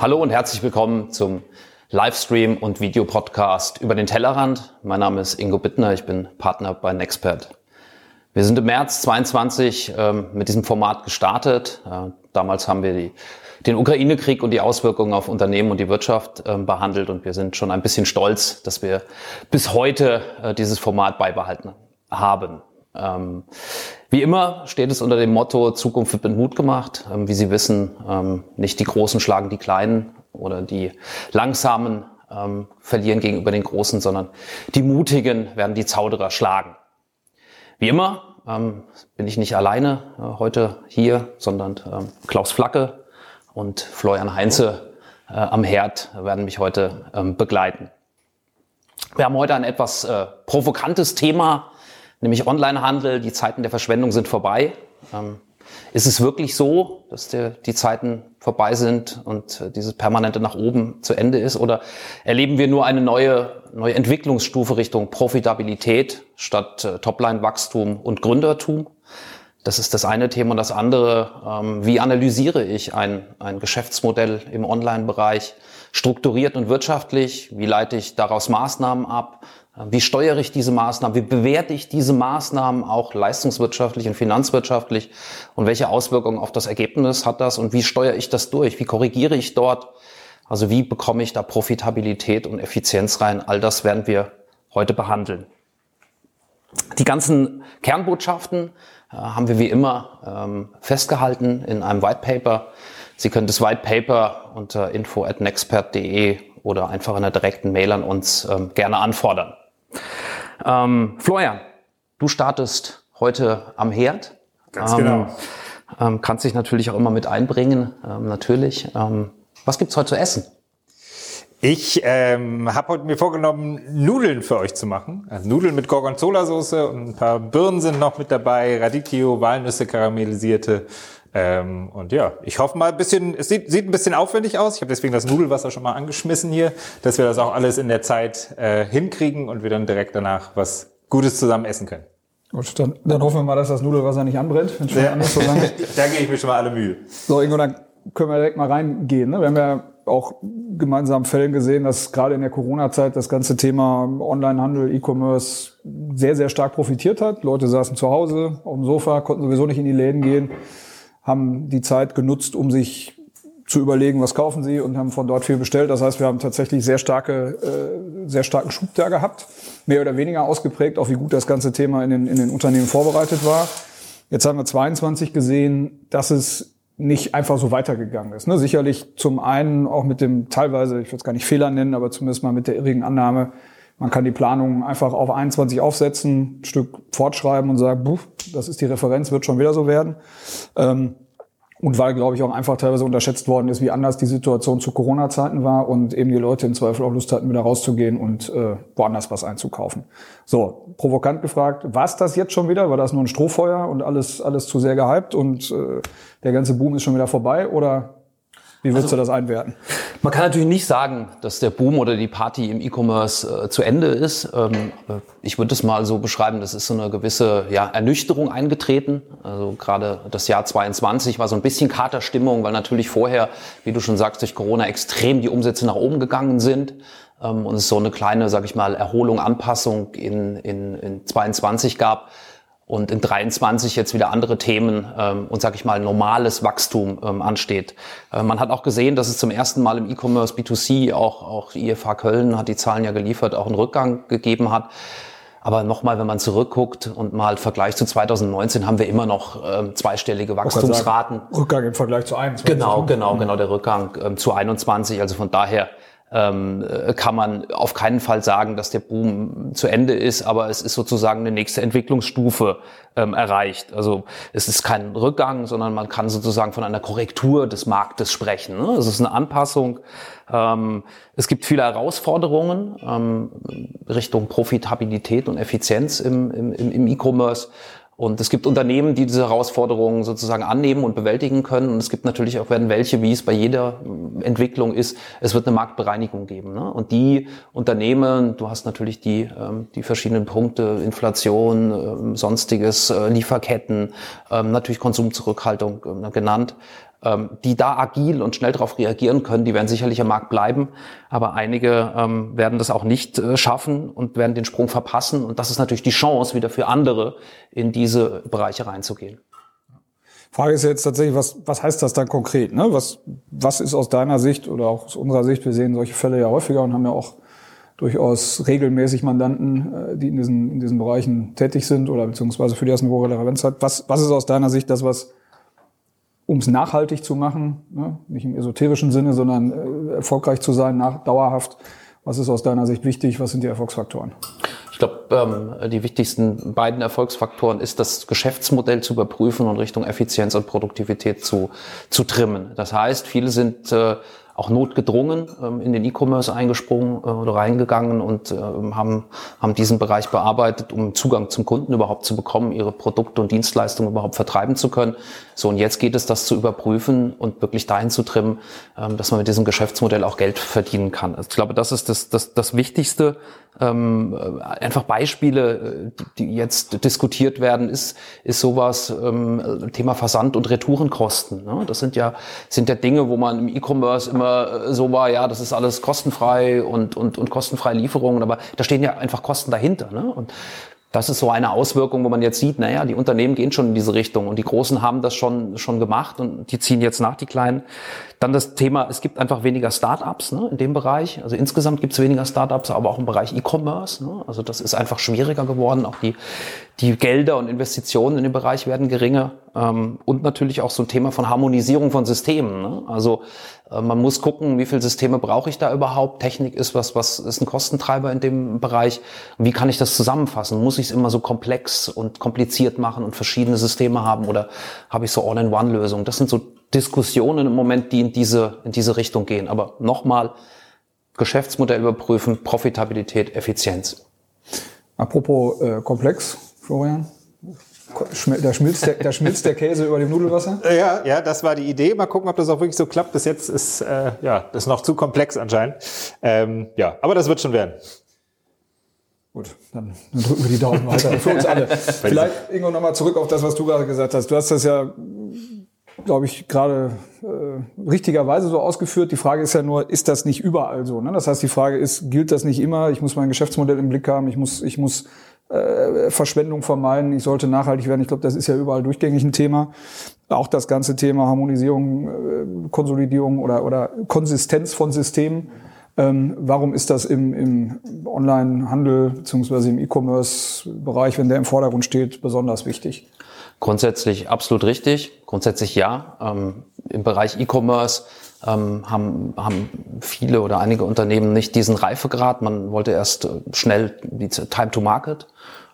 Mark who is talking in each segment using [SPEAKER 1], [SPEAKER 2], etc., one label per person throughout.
[SPEAKER 1] Hallo und herzlich willkommen zum Livestream und Videopodcast über den Tellerrand. Mein Name ist Ingo Bittner, ich bin Partner bei Nexpert. Wir sind im März 22 ähm, mit diesem Format gestartet. Äh, damals haben wir die, den Ukraine-Krieg und die Auswirkungen auf Unternehmen und die Wirtschaft äh, behandelt und wir sind schon ein bisschen stolz, dass wir bis heute äh, dieses Format beibehalten haben. Ähm, wie immer steht es unter dem Motto Zukunft wird mit Mut gemacht. Ähm, wie Sie wissen, ähm, nicht die Großen schlagen die Kleinen oder die Langsamen ähm, verlieren gegenüber den Großen, sondern die Mutigen werden die Zauderer schlagen. Wie immer bin ich nicht alleine äh, heute hier, sondern Klaus Flacke und Florian Heinze äh, am Herd werden mich heute begleiten. Wir haben heute ein etwas äh, provokantes Thema nämlich Onlinehandel, die Zeiten der Verschwendung sind vorbei. Ähm, ist es wirklich so, dass der, die Zeiten vorbei sind und äh, dieses permanente nach oben zu Ende ist? Oder erleben wir nur eine neue, neue Entwicklungsstufe Richtung Profitabilität statt äh, Topline-Wachstum und Gründertum? Das ist das eine Thema. Und das andere, ähm, wie analysiere ich ein, ein Geschäftsmodell im Online-Bereich strukturiert und wirtschaftlich? Wie leite ich daraus Maßnahmen ab? Wie steuere ich diese Maßnahmen? Wie bewerte ich diese Maßnahmen auch leistungswirtschaftlich und finanzwirtschaftlich? Und welche Auswirkungen auf das Ergebnis hat das? Und wie steuere ich das durch? Wie korrigiere ich dort? Also wie bekomme ich da Profitabilität und Effizienz rein? All das werden wir heute behandeln. Die ganzen Kernbotschaften äh, haben wir wie immer ähm, festgehalten in einem White Paper. Sie können das White Paper unter info at nexpert.de oder einfach in einer direkten Mail an uns ähm, gerne anfordern. Ähm, Florian, du startest heute am Herd.
[SPEAKER 2] Ganz genau. ähm.
[SPEAKER 1] Ähm, kannst dich natürlich auch immer mit einbringen, ähm, natürlich. Ähm, was gibt's heute zu essen?
[SPEAKER 2] Ich ähm, habe heute mir vorgenommen, Nudeln für euch zu machen. Also Nudeln mit Gorgonzola-Soße und ein paar Birnen sind noch mit dabei, Radicchio, Walnüsse karamellisierte. Ähm, und ja, ich hoffe mal ein bisschen, es sieht, sieht ein bisschen aufwendig aus. Ich habe deswegen das Nudelwasser schon mal angeschmissen hier, dass wir das auch alles in der Zeit äh, hinkriegen und wir dann direkt danach was Gutes zusammen essen können.
[SPEAKER 3] Gut, dann, dann hoffen wir mal, dass das Nudelwasser nicht anbrennt. Ja. so
[SPEAKER 2] da gebe ich mir schon mal alle Mühe.
[SPEAKER 3] So, Ingo, dann können wir direkt mal reingehen. Ne? Wir haben ja auch gemeinsam Fällen gesehen, dass gerade in der Corona-Zeit das ganze Thema Onlinehandel, E-Commerce sehr, sehr stark profitiert hat. Leute saßen zu Hause auf dem Sofa, konnten sowieso nicht in die Läden gehen haben die Zeit genutzt, um sich zu überlegen, was kaufen sie und haben von dort viel bestellt. Das heißt, wir haben tatsächlich sehr starke, äh, sehr starken Schub da gehabt, mehr oder weniger ausgeprägt, auch wie gut das ganze Thema in den, in den Unternehmen vorbereitet war. Jetzt haben wir 22 gesehen, dass es nicht einfach so weitergegangen ist. Ne? Sicherlich zum einen auch mit dem teilweise, ich würde es gar nicht Fehler nennen, aber zumindest mal mit der irrigen Annahme, man kann die Planung einfach auf 21 aufsetzen, ein Stück fortschreiben und sagen, buh, das ist die Referenz, wird schon wieder so werden. Ähm, und weil, glaube ich, auch einfach teilweise unterschätzt worden ist, wie anders die Situation zu Corona-Zeiten war und eben die Leute im Zweifel auch Lust hatten, wieder rauszugehen und äh, woanders was einzukaufen. So, provokant gefragt, was das jetzt schon wieder? War das nur ein Strohfeuer und alles, alles zu sehr gehypt und äh, der ganze Boom ist schon wieder vorbei? Oder wie würdest also, du das einwerten?
[SPEAKER 1] Man kann natürlich nicht sagen, dass der Boom oder die Party im E-Commerce äh, zu Ende ist. Ähm, äh, ich würde es mal so beschreiben, das ist so eine gewisse ja, Ernüchterung eingetreten. Also gerade das Jahr 22 war so ein bisschen Katerstimmung, weil natürlich vorher, wie du schon sagst, durch Corona extrem die Umsätze nach oben gegangen sind. Ähm, und es so eine kleine, sag ich mal, Erholung, Anpassung in, in, in 22 gab und in 23 jetzt wieder andere Themen ähm, und sage ich mal normales Wachstum ähm, ansteht. Äh, man hat auch gesehen, dass es zum ersten Mal im E-Commerce B2C auch auch die IFA Köln hat die Zahlen ja geliefert, auch einen Rückgang gegeben hat. Aber nochmal, wenn man zurückguckt und mal Vergleich zu 2019, haben wir immer noch ähm, zweistellige Wachstumsraten.
[SPEAKER 3] Sagen, Rückgang im Vergleich zu 21.
[SPEAKER 1] Genau, genau, genau, der Rückgang ähm, zu 21. Also von daher ähm, kann man auf keinen Fall sagen, dass der Boom zu Ende ist, aber es ist sozusagen eine nächste Entwicklungsstufe ähm, erreicht. Also es ist kein Rückgang, sondern man kann sozusagen von einer Korrektur des Marktes sprechen. Ne? Es ist eine Anpassung. Ähm, es gibt viele Herausforderungen ähm, Richtung Profitabilität und Effizienz im, im, im E-Commerce. Und es gibt Unternehmen, die diese Herausforderungen sozusagen annehmen und bewältigen können. Und es gibt natürlich auch werden welche, wie es bei jeder Entwicklung ist, es wird eine Marktbereinigung geben. Ne? Und die Unternehmen, du hast natürlich die, ähm, die verschiedenen Punkte, Inflation, ähm, sonstiges, äh, Lieferketten, ähm, natürlich Konsumzurückhaltung genannt. Ähm, die da agil und schnell darauf reagieren können, die werden sicherlich am Markt bleiben, aber einige ähm, werden das auch nicht äh, schaffen und werden den Sprung verpassen. Und das ist natürlich die Chance wieder für andere, in diese Bereiche reinzugehen.
[SPEAKER 3] Frage ist jetzt tatsächlich, was, was heißt das dann konkret? Ne? Was, was ist aus deiner Sicht oder auch aus unserer Sicht, wir sehen solche Fälle ja häufiger und haben ja auch durchaus regelmäßig Mandanten, äh, die in diesen, in diesen Bereichen tätig sind oder beziehungsweise für die hohe Relevanz hat. Was, was ist aus deiner Sicht das, was um es nachhaltig zu machen, ne? nicht im esoterischen Sinne, sondern äh, erfolgreich zu sein, nach, dauerhaft. Was ist aus deiner Sicht wichtig? Was sind die Erfolgsfaktoren?
[SPEAKER 1] Ich glaube, ähm, die wichtigsten beiden Erfolgsfaktoren ist, das Geschäftsmodell zu überprüfen und Richtung Effizienz und Produktivität zu, zu trimmen. Das heißt, viele sind äh, auch notgedrungen ähm, in den E-Commerce eingesprungen äh, oder reingegangen und ähm, haben, haben diesen Bereich bearbeitet, um Zugang zum Kunden überhaupt zu bekommen, ihre Produkte und Dienstleistungen überhaupt vertreiben zu können. So, und jetzt geht es, das zu überprüfen und wirklich dahin zu trimmen, ähm, dass man mit diesem Geschäftsmodell auch Geld verdienen kann. Also ich glaube, das ist das, das, das Wichtigste. Ähm, äh, einfach Beispiele, äh, die jetzt diskutiert werden, ist, ist sowas, ähm, Thema Versand- und Retourenkosten. Ne? Das sind ja, sind ja Dinge, wo man im E-Commerce immer äh, so war, ja, das ist alles kostenfrei und, und, und kostenfreie Lieferungen, aber da stehen ja einfach Kosten dahinter. Ne? Und das ist so eine Auswirkung, wo man jetzt sieht, naja, die Unternehmen gehen schon in diese Richtung und die Großen haben das schon, schon gemacht und die ziehen jetzt nach, die Kleinen. Dann das Thema, es gibt einfach weniger Startups ne, in dem Bereich. Also insgesamt gibt es weniger Startups, aber auch im Bereich E-Commerce. Ne? Also das ist einfach schwieriger geworden. Auch die, die Gelder und Investitionen in dem Bereich werden geringer. Ähm, und natürlich auch so ein Thema von Harmonisierung von Systemen. Ne? Also äh, man muss gucken, wie viele Systeme brauche ich da überhaupt. Technik ist was, was ist ein Kostentreiber in dem Bereich. Wie kann ich das zusammenfassen? Muss ich es immer so komplex und kompliziert machen und verschiedene Systeme haben oder habe ich so All-in-One-Lösungen? Das sind so Diskussionen im Moment, die in diese, in diese Richtung gehen. Aber nochmal, Geschäftsmodell überprüfen, Profitabilität, Effizienz.
[SPEAKER 3] Apropos äh, komplex, Florian. Da schmilzt, der, da schmilzt der Käse über dem Nudelwasser?
[SPEAKER 2] Ja, ja, das war die Idee. Mal gucken, ob das auch wirklich so klappt. Bis jetzt ist äh, ja das ist noch zu komplex anscheinend. Ähm, ja, aber das wird schon werden.
[SPEAKER 3] Gut, dann, dann drücken wir die Daumen weiter für uns alle. Vielleicht, Ingo, nochmal zurück auf das, was du gerade gesagt hast. Du hast das ja, glaube ich, gerade äh, richtigerweise so ausgeführt. Die Frage ist ja nur, ist das nicht überall so? Ne? Das heißt, die Frage ist, gilt das nicht immer? Ich muss mein Geschäftsmodell im Blick haben. Ich muss, ich muss äh, Verschwendung vermeiden, ich sollte nachhaltig werden. Ich glaube, das ist ja überall durchgängig ein Thema. Auch das ganze Thema Harmonisierung, äh, Konsolidierung oder, oder Konsistenz von Systemen. Ähm, warum ist das im, im Online-Handel bzw. im E-Commerce-Bereich, wenn der im Vordergrund steht, besonders wichtig?
[SPEAKER 1] Grundsätzlich absolut richtig. Grundsätzlich ja. Ähm, Im Bereich E-Commerce ähm, haben, haben viele oder einige Unternehmen nicht diesen Reifegrad. Man wollte erst äh, schnell die Time to Market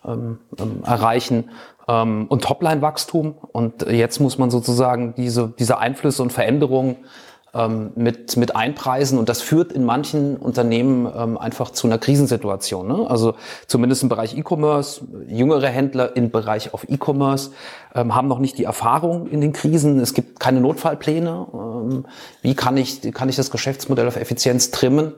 [SPEAKER 1] ähm, ähm, erreichen ähm, und Topline-Wachstum. Und jetzt muss man sozusagen diese, diese Einflüsse und Veränderungen ähm, mit, mit einpreisen. Und das führt in manchen Unternehmen ähm, einfach zu einer Krisensituation. Ne? Also zumindest im Bereich E-Commerce, jüngere Händler im Bereich auf E-Commerce ähm, haben noch nicht die Erfahrung in den Krisen. Es gibt keine Notfallpläne. Ähm, wie kann ich, kann ich das Geschäftsmodell auf Effizienz trimmen?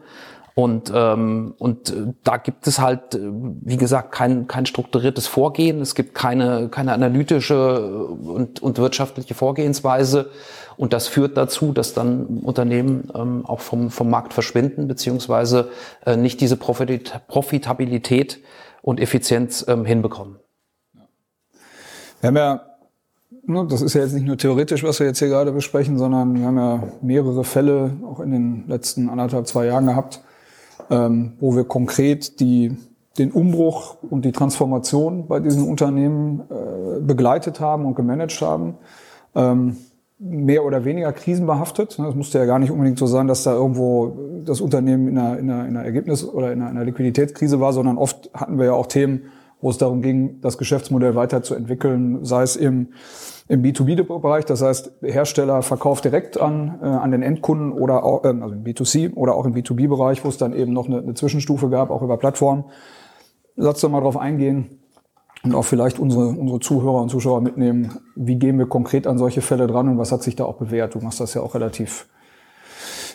[SPEAKER 1] Und, ähm, und äh, da gibt es halt, äh, wie gesagt, kein, kein strukturiertes Vorgehen. Es gibt keine, keine analytische und, und wirtschaftliche Vorgehensweise. Und das führt dazu, dass dann Unternehmen ähm, auch vom, vom Markt verschwinden, beziehungsweise äh, nicht diese Profit Profitabilität und Effizienz ähm, hinbekommen.
[SPEAKER 3] Wir haben ja ne, das ist ja jetzt nicht nur theoretisch, was wir jetzt hier gerade besprechen, sondern wir haben ja mehrere Fälle auch in den letzten anderthalb, zwei Jahren gehabt, wo wir konkret die, den Umbruch und die Transformation bei diesen Unternehmen äh, begleitet haben und gemanagt haben. Ähm, mehr oder weniger krisenbehaftet. Es musste ja gar nicht unbedingt so sein, dass da irgendwo das Unternehmen in einer, in einer, in einer Ergebnis- oder in einer, in einer Liquiditätskrise war, sondern oft hatten wir ja auch Themen, wo es darum ging, das Geschäftsmodell weiterzuentwickeln, sei es im, im B2B-Bereich, das heißt, Hersteller verkauft direkt an, äh, an den Endkunden oder auch, äh, also im B2C oder auch im B2B-Bereich, wo es dann eben noch eine, eine Zwischenstufe gab, auch über Plattformen. Lass doch mal drauf eingehen und auch vielleicht unsere, unsere Zuhörer und Zuschauer mitnehmen, wie gehen wir konkret an solche Fälle dran und was hat sich da auch bewährt. Du machst das ja auch relativ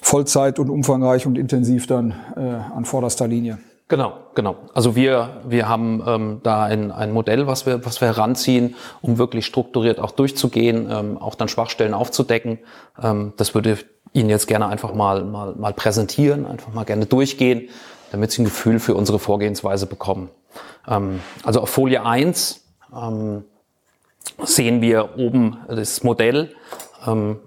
[SPEAKER 3] Vollzeit und umfangreich und intensiv dann äh, an vorderster Linie.
[SPEAKER 1] Genau, genau. Also wir, wir haben ähm, da ein, ein Modell, was wir, was wir heranziehen, um wirklich strukturiert auch durchzugehen, ähm, auch dann Schwachstellen aufzudecken. Ähm, das würde ich Ihnen jetzt gerne einfach mal, mal, mal präsentieren, einfach mal gerne durchgehen, damit Sie ein Gefühl für unsere Vorgehensweise bekommen. Ähm, also auf Folie 1 ähm, sehen wir oben das Modell ähm,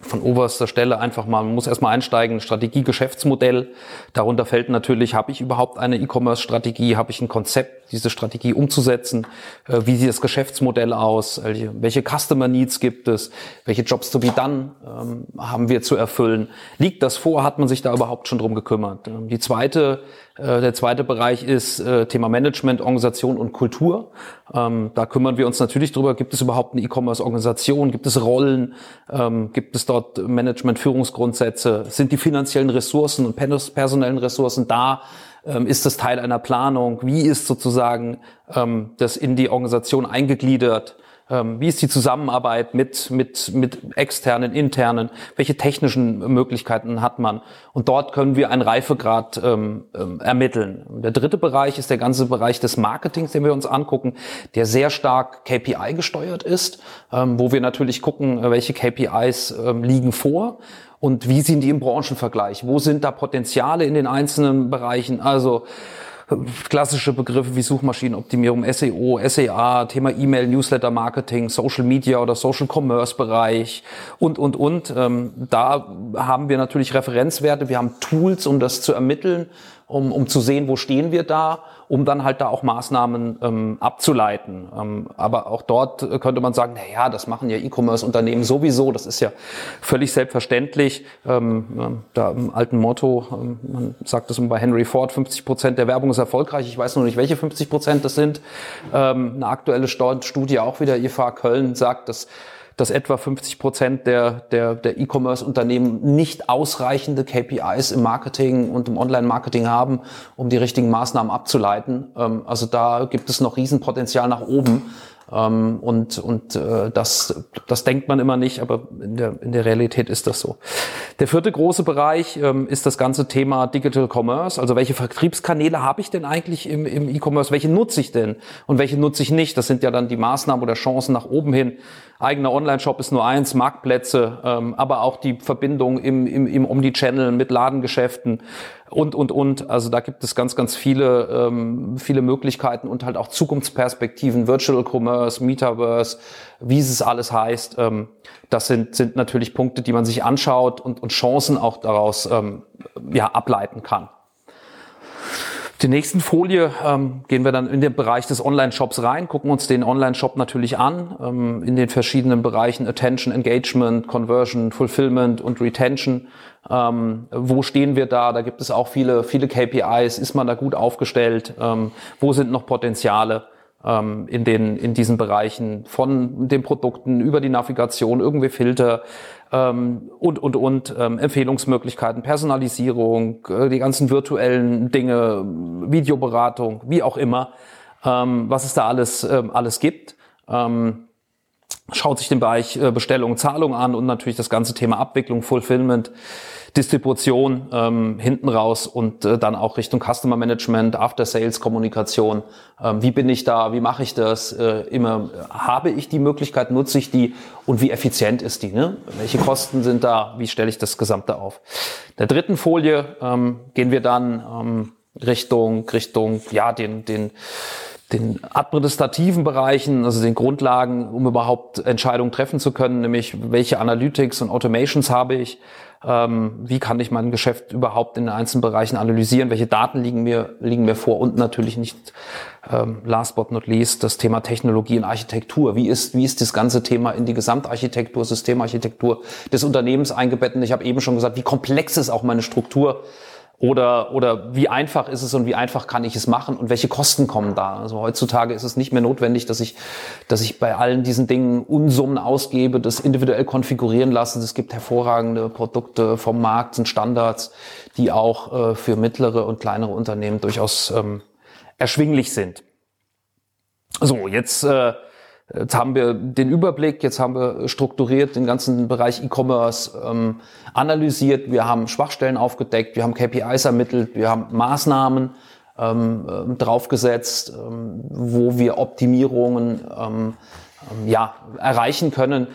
[SPEAKER 1] von oberster Stelle einfach mal, man muss erstmal einsteigen, Strategie, Geschäftsmodell. Darunter fällt natürlich, habe ich überhaupt eine E-Commerce-Strategie, habe ich ein Konzept, diese Strategie umzusetzen, äh, wie sieht das Geschäftsmodell aus, welche Customer Needs gibt es, welche Jobs to be done ähm, haben wir zu erfüllen. Liegt das vor, hat man sich da überhaupt schon drum gekümmert? Ähm, die zweite der zweite Bereich ist äh, Thema Management, Organisation und Kultur. Ähm, da kümmern wir uns natürlich drüber, gibt es überhaupt eine E-Commerce-Organisation, gibt es Rollen, ähm, gibt es dort Management-Führungsgrundsätze, sind die finanziellen Ressourcen und personellen Ressourcen da, ähm, ist das Teil einer Planung, wie ist sozusagen das in die Organisation eingegliedert, wie ist die Zusammenarbeit mit, mit, mit externen, internen? Welche technischen Möglichkeiten hat man? Und dort können wir einen Reifegrad ähm, ähm ermitteln. Der dritte Bereich ist der ganze Bereich des Marketings, den wir uns angucken, der sehr stark KPI gesteuert ist, ähm, wo wir natürlich gucken, welche KPIs ähm, liegen vor und wie sind die im Branchenvergleich? Wo sind da Potenziale in den einzelnen Bereichen? Also klassische Begriffe wie Suchmaschinenoptimierung, SEO, SEA, Thema E-Mail, Newsletter Marketing, Social Media oder Social Commerce Bereich und, und, und. Ähm, da haben wir natürlich Referenzwerte, wir haben Tools, um das zu ermitteln, um, um zu sehen, wo stehen wir da um dann halt da auch Maßnahmen ähm, abzuleiten. Ähm, aber auch dort könnte man sagen, na ja, das machen ja E-Commerce-Unternehmen sowieso, das ist ja völlig selbstverständlich. Ähm, da im alten Motto, ähm, man sagt das bei Henry Ford, 50 Prozent der Werbung ist erfolgreich. Ich weiß noch nicht, welche 50 Prozent das sind. Ähm, eine aktuelle Studie auch wieder IFA Köln sagt, dass dass etwa 50 Prozent der, der, der E-Commerce-Unternehmen nicht ausreichende KPIs im Marketing und im Online-Marketing haben, um die richtigen Maßnahmen abzuleiten. Ähm, also da gibt es noch Riesenpotenzial nach oben. Ähm, und und äh, das, das denkt man immer nicht, aber in der, in der Realität ist das so. Der vierte große Bereich ähm, ist das ganze Thema Digital Commerce. Also welche Vertriebskanäle habe ich denn eigentlich im, im E-Commerce? Welche nutze ich denn und welche nutze ich nicht? Das sind ja dann die Maßnahmen oder Chancen nach oben hin. Eigener Online-Shop ist nur eins, Marktplätze, ähm, aber auch die Verbindung im, im, im Omni-Channel mit Ladengeschäften und, und, und. Also da gibt es ganz, ganz viele, ähm, viele Möglichkeiten und halt auch Zukunftsperspektiven, Virtual Commerce, Metaverse, wie es alles heißt. Ähm, das sind, sind natürlich Punkte, die man sich anschaut und, und Chancen auch daraus ähm, ja, ableiten kann. Die nächsten Folie ähm, gehen wir dann in den Bereich des Online-Shops rein, gucken uns den Online-Shop natürlich an, ähm, in den verschiedenen Bereichen Attention, Engagement, Conversion, Fulfillment und Retention. Ähm, wo stehen wir da? Da gibt es auch viele, viele KPIs. Ist man da gut aufgestellt? Ähm, wo sind noch Potenziale? Ähm, in, den, in diesen Bereichen von den Produkten über die Navigation, irgendwie Filter ähm, und, und, und, ähm, Empfehlungsmöglichkeiten, Personalisierung, äh, die ganzen virtuellen Dinge, Videoberatung, wie auch immer, ähm, was es da alles, ähm, alles gibt. Ähm, schaut sich den Bereich äh, Bestellung, Zahlung an und natürlich das ganze Thema Abwicklung, Fulfillment Distribution ähm, hinten raus und äh, dann auch Richtung Customer Management, After Sales Kommunikation. Ähm, wie bin ich da? Wie mache ich das? Äh, immer habe ich die Möglichkeit, nutze ich die und wie effizient ist die? Ne? Welche Kosten sind da? Wie stelle ich das Gesamte auf? Der dritten Folie ähm, gehen wir dann ähm, Richtung Richtung ja den den den administrativen Bereichen, also den Grundlagen, um überhaupt Entscheidungen treffen zu können, nämlich welche Analytics und Automations habe ich, wie kann ich mein Geschäft überhaupt in den einzelnen Bereichen analysieren, welche Daten liegen mir, liegen mir vor und natürlich nicht, ähm, last but not least, das Thema Technologie und Architektur. Wie ist, wie ist das ganze Thema in die Gesamtarchitektur, Systemarchitektur des Unternehmens eingebettet? Ich habe eben schon gesagt, wie komplex ist auch meine Struktur oder, oder wie einfach ist es und wie einfach kann ich es machen und welche Kosten kommen da? Also heutzutage ist es nicht mehr notwendig, dass ich, dass ich bei allen diesen Dingen Unsummen ausgebe, das individuell konfigurieren lasse. Es gibt hervorragende Produkte vom Markt, sind Standards, die auch äh, für mittlere und kleinere Unternehmen durchaus ähm, erschwinglich sind. So, jetzt äh, Jetzt haben wir den Überblick, jetzt haben wir strukturiert den ganzen Bereich E-Commerce ähm, analysiert, wir haben Schwachstellen aufgedeckt, wir haben KPIs ermittelt, wir haben Maßnahmen ähm, ähm, draufgesetzt, ähm, wo wir Optimierungen ähm, ähm, ja, erreichen können.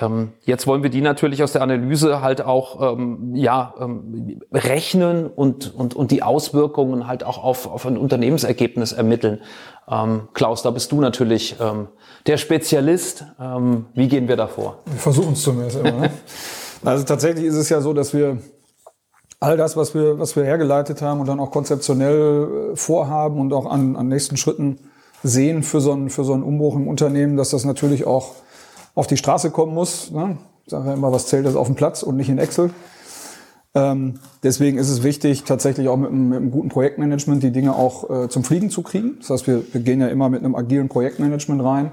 [SPEAKER 1] Ähm, jetzt wollen wir die natürlich aus der Analyse halt auch ähm, ja, ähm, rechnen und, und, und die Auswirkungen halt auch auf, auf ein Unternehmensergebnis ermitteln. Ähm, Klaus, da bist du natürlich ähm, der Spezialist. Ähm, wie gehen wir da vor?
[SPEAKER 3] Wir versuchen es zumindest immer. Ne? also tatsächlich ist es ja so, dass wir all das, was wir, was wir hergeleitet haben und dann auch konzeptionell äh, vorhaben und auch an, an nächsten Schritten sehen für so, einen, für so einen Umbruch im Unternehmen, dass das natürlich auch auf die Straße kommen muss. Ne? Ich sage ja immer, was zählt, ist auf dem Platz und nicht in Excel. Ähm, deswegen ist es wichtig, tatsächlich auch mit einem, mit einem guten Projektmanagement die Dinge auch äh, zum Fliegen zu kriegen. Das heißt, wir, wir gehen ja immer mit einem agilen Projektmanagement rein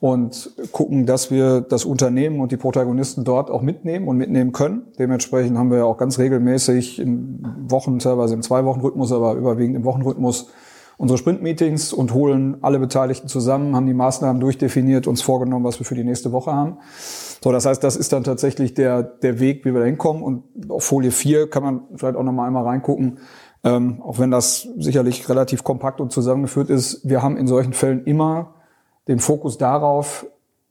[SPEAKER 3] und gucken, dass wir das Unternehmen und die Protagonisten dort auch mitnehmen und mitnehmen können. Dementsprechend haben wir ja auch ganz regelmäßig im Wochen, teilweise im Zwei-Wochen-Rhythmus, aber überwiegend im Wochenrhythmus unsere Sprint-Meetings und holen alle Beteiligten zusammen, haben die Maßnahmen durchdefiniert, uns vorgenommen, was wir für die nächste Woche haben. So, das heißt, das ist dann tatsächlich der, der Weg, wie wir da hinkommen. Und auf Folie 4 kann man vielleicht auch nochmal einmal reingucken, ähm, auch wenn das sicherlich relativ kompakt und zusammengeführt ist. Wir haben in solchen Fällen immer den Fokus darauf,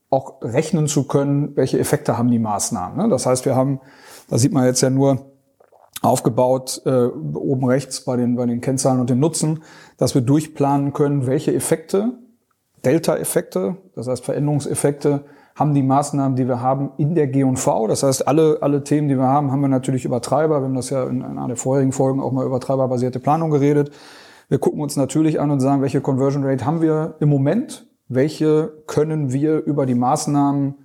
[SPEAKER 3] auch rechnen zu können, welche Effekte haben die Maßnahmen. Ne? Das heißt, wir haben, da sieht man jetzt ja nur aufgebaut, äh, oben rechts bei den, bei den Kennzahlen und dem Nutzen, dass wir durchplanen können, welche Effekte, Delta-Effekte, das heißt Veränderungseffekte, haben die Maßnahmen, die wir haben in der G&V. Das heißt, alle, alle Themen, die wir haben, haben wir natürlich über Treiber. Wir haben das ja in einer der vorherigen Folgen auch mal über treiberbasierte Planung geredet. Wir gucken uns natürlich an und sagen, welche Conversion Rate haben wir im Moment? Welche können wir über die Maßnahmen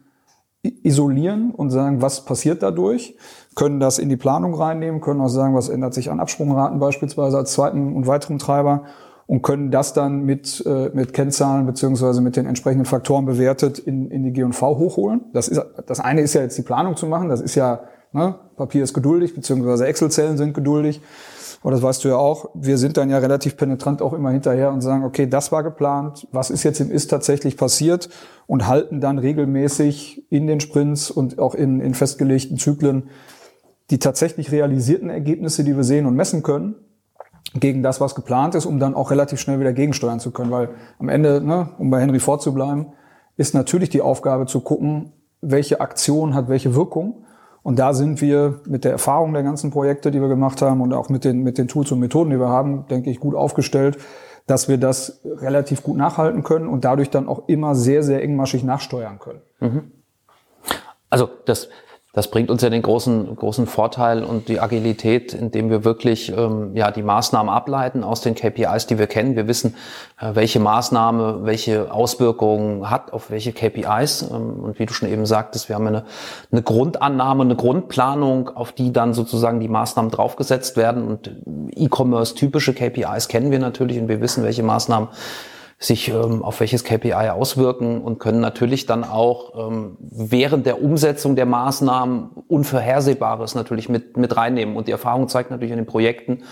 [SPEAKER 3] isolieren und sagen, was passiert dadurch? können das in die Planung reinnehmen, können auch sagen, was ändert sich an Absprungraten beispielsweise als zweiten und weiteren Treiber und können das dann mit, äh, mit Kennzahlen beziehungsweise mit den entsprechenden Faktoren bewertet in, in die G&V hochholen. Das, ist, das eine ist ja jetzt die Planung zu machen, das ist ja, ne, Papier ist geduldig, beziehungsweise Excel-Zellen sind geduldig. Aber das weißt du ja auch. Wir sind dann ja relativ penetrant auch immer hinterher und sagen, okay, das war geplant, was ist jetzt im Ist tatsächlich passiert und halten dann regelmäßig in den Sprints und auch in, in festgelegten Zyklen die tatsächlich realisierten Ergebnisse, die wir sehen und messen können, gegen das, was geplant ist, um dann auch relativ schnell wieder gegensteuern zu können. Weil am Ende, ne, um bei Henry vorzubleiben, ist natürlich die Aufgabe zu gucken, welche Aktion hat welche Wirkung. Und da sind wir mit der Erfahrung der ganzen Projekte, die wir gemacht haben und auch mit den, mit den Tools und Methoden, die wir haben, denke ich, gut aufgestellt, dass wir das relativ gut nachhalten können und dadurch dann auch immer sehr, sehr engmaschig nachsteuern können. Mhm.
[SPEAKER 1] Also das, das bringt uns ja den großen, großen Vorteil und die Agilität, indem wir wirklich ähm, ja, die Maßnahmen ableiten aus den KPIs, die wir kennen. Wir wissen, äh, welche Maßnahme, welche Auswirkungen hat auf welche KPIs. Ähm, und wie du schon eben sagtest, wir haben eine, eine Grundannahme, eine Grundplanung, auf die dann sozusagen die Maßnahmen draufgesetzt werden. Und E-Commerce-typische KPIs kennen wir natürlich und wir wissen, welche Maßnahmen sich ähm, auf welches KPI auswirken und können natürlich dann auch ähm, während der Umsetzung der Maßnahmen Unvorhersehbares natürlich mit, mit reinnehmen. Und die Erfahrung zeigt natürlich in den Projekten,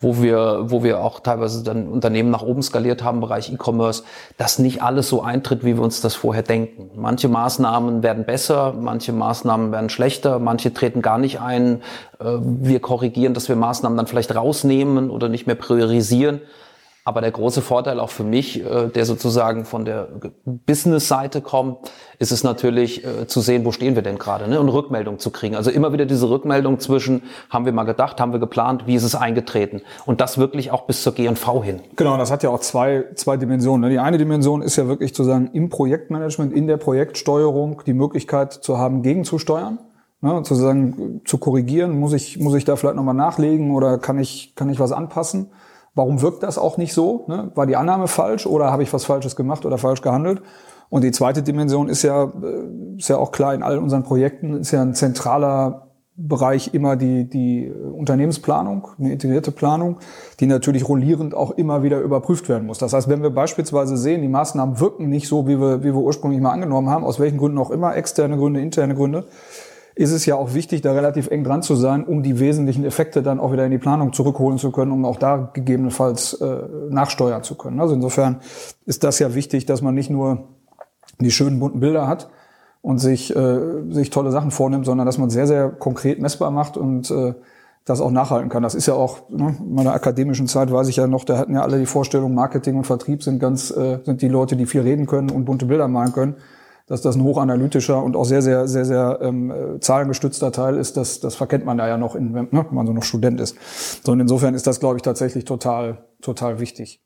[SPEAKER 1] wo wir, wo wir auch teilweise dann Unternehmen nach oben skaliert haben Bereich E-Commerce, dass nicht alles so eintritt, wie wir uns das vorher denken. Manche Maßnahmen werden besser, manche Maßnahmen werden schlechter, manche treten gar nicht ein. Äh, wir korrigieren, dass wir Maßnahmen dann vielleicht rausnehmen oder nicht mehr priorisieren. Aber der große Vorteil auch für mich, äh, der sozusagen von der Business-Seite kommt, ist es natürlich äh, zu sehen, wo stehen wir denn gerade ne? und Rückmeldung zu kriegen. Also immer wieder diese Rückmeldung zwischen, haben wir mal gedacht, haben wir geplant, wie ist es eingetreten? Und das wirklich auch bis zur G&V hin.
[SPEAKER 3] Genau, das hat ja auch zwei, zwei Dimensionen. Ne? Die eine Dimension ist ja wirklich zu sagen, im Projektmanagement, in der Projektsteuerung die Möglichkeit zu haben, gegenzusteuern. Ne, zu sagen, zu korrigieren, muss ich, muss ich da vielleicht nochmal nachlegen oder kann ich, kann ich was anpassen? Warum wirkt das auch nicht so? Ne? War die Annahme falsch oder habe ich was Falsches gemacht oder falsch gehandelt? Und die zweite Dimension ist ja, äh, ist ja auch klar in all unseren Projekten, ist ja ein zentraler Bereich immer die, die Unternehmensplanung, eine integrierte Planung, die natürlich rollierend auch immer wieder überprüft werden muss. Das heißt, wenn wir beispielsweise sehen, die Maßnahmen wirken nicht so, wie wir, wie wir ursprünglich mal angenommen haben, aus welchen Gründen auch immer, externe Gründe, interne Gründe, ist es ja auch wichtig, da relativ eng dran zu sein, um die wesentlichen Effekte dann auch wieder in die Planung zurückholen zu können, um auch da gegebenenfalls äh, nachsteuern zu können. Also insofern ist das ja wichtig, dass man nicht nur die schönen bunten Bilder hat und sich, äh, sich tolle Sachen vornimmt, sondern dass man sehr, sehr konkret messbar macht und äh, das auch nachhalten kann. Das ist ja auch, ne, in meiner akademischen Zeit weiß ich ja noch, da hatten ja alle die Vorstellung, Marketing und Vertrieb sind ganz, äh, sind die Leute, die viel reden können und bunte Bilder malen können. Dass das ein hochanalytischer und auch sehr, sehr, sehr, sehr ähm, äh, zahlengestützter Teil ist, das, das verkennt man da ja noch, in, ne, wenn man so noch Student ist. So, und insofern ist das, glaube ich, tatsächlich total, total wichtig.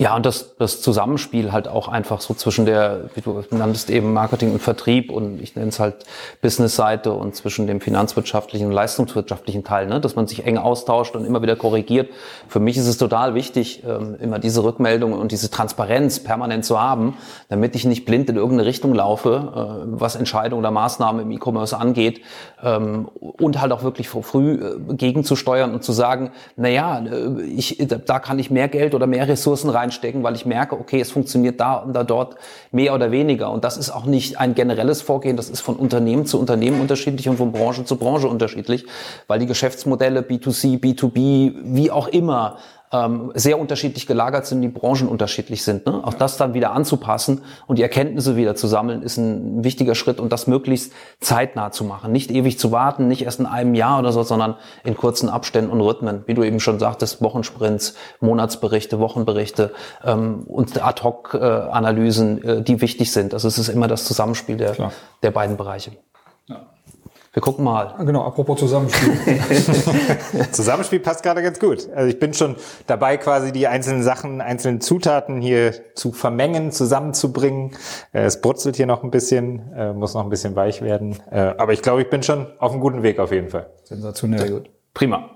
[SPEAKER 1] Ja, und das, das Zusammenspiel halt auch einfach so zwischen der, wie du nanntest eben Marketing und Vertrieb und ich nenne es halt Business-Seite und zwischen dem finanzwirtschaftlichen und leistungswirtschaftlichen Teil, ne? dass man sich eng austauscht und immer wieder korrigiert. Für mich ist es total wichtig, ähm, immer diese Rückmeldungen und diese Transparenz permanent zu haben, damit ich nicht blind in irgendeine Richtung laufe, äh, was Entscheidungen oder Maßnahmen im E-Commerce angeht ähm, und halt auch wirklich früh äh, gegenzusteuern und zu sagen, na ja, äh, ich, da kann ich mehr Geld oder mehr Ressourcen rein reinstecken, weil ich merke, okay, es funktioniert da und da dort mehr oder weniger. Und das ist auch nicht ein generelles Vorgehen, das ist von Unternehmen zu Unternehmen unterschiedlich und von Branche zu Branche unterschiedlich, weil die Geschäftsmodelle B2C, B2B, wie auch immer, ähm, sehr unterschiedlich gelagert sind, die Branchen unterschiedlich sind. Ne? Auch das dann wieder anzupassen und die Erkenntnisse wieder zu sammeln, ist ein wichtiger Schritt und das möglichst zeitnah zu machen. Nicht ewig zu warten, nicht erst in einem Jahr oder so, sondern in kurzen Abständen und Rhythmen. Wie du eben schon sagtest, Wochensprints, Monatsberichte, Wochenberichte ähm, und Ad-Hoc-Analysen, äh, die wichtig sind. Also es ist immer das Zusammenspiel der, der beiden Bereiche. Wir gucken mal.
[SPEAKER 3] Ah, genau, apropos Zusammenspiel.
[SPEAKER 2] Zusammenspiel passt gerade ganz gut. Also ich bin schon dabei, quasi die einzelnen Sachen, einzelnen Zutaten hier zu vermengen, zusammenzubringen. Äh, es brutzelt hier noch ein bisschen, äh, muss noch ein bisschen weich werden. Äh, aber ich glaube, ich bin schon auf einem guten Weg auf jeden Fall.
[SPEAKER 3] Sensationell. Sehr gut.
[SPEAKER 1] Prima.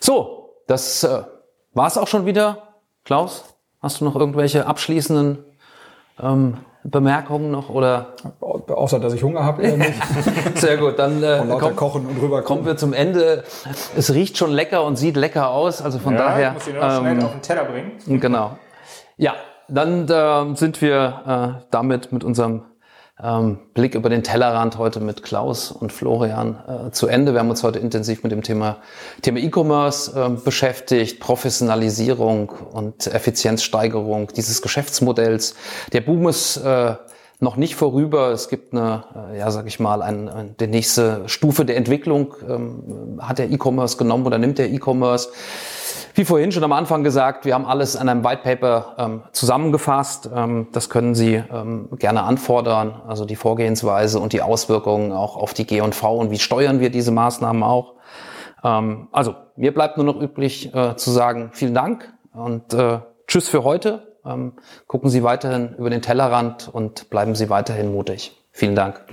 [SPEAKER 1] So, das war's auch schon wieder. Klaus, hast du noch irgendwelche abschließenden ähm, Bemerkungen noch oder?
[SPEAKER 3] Außer dass ich Hunger habe.
[SPEAKER 1] Sehr gut, dann äh,
[SPEAKER 3] komm, kochen und rüber
[SPEAKER 1] kommen wir zum Ende. Es riecht schon lecker und sieht lecker aus, also von
[SPEAKER 2] ja,
[SPEAKER 1] daher.
[SPEAKER 2] Muss ich noch ähm, schnell auf den Teller bringen.
[SPEAKER 1] Genau. Ja, dann äh, sind wir äh, damit mit unserem ähm, Blick über den Tellerrand heute mit Klaus und Florian äh, zu Ende. Wir haben uns heute intensiv mit dem Thema Thema E-Commerce äh, beschäftigt, Professionalisierung und Effizienzsteigerung dieses Geschäftsmodells. Der Boom ist äh, noch nicht vorüber. Es gibt eine, äh, ja, sag ich mal, ein, ein, die nächste Stufe der Entwicklung. Ähm, hat der E-Commerce genommen oder nimmt der E-Commerce? Wie vorhin schon am Anfang gesagt, wir haben alles in einem White Paper ähm, zusammengefasst. Ähm, das können Sie ähm, gerne anfordern, also die Vorgehensweise und die Auswirkungen auch auf die G&V und wie steuern wir diese Maßnahmen auch. Ähm, also mir bleibt nur noch üblich äh, zu sagen, vielen Dank und äh, tschüss für heute. Ähm, gucken Sie weiterhin über den Tellerrand und bleiben Sie weiterhin mutig. Vielen Dank.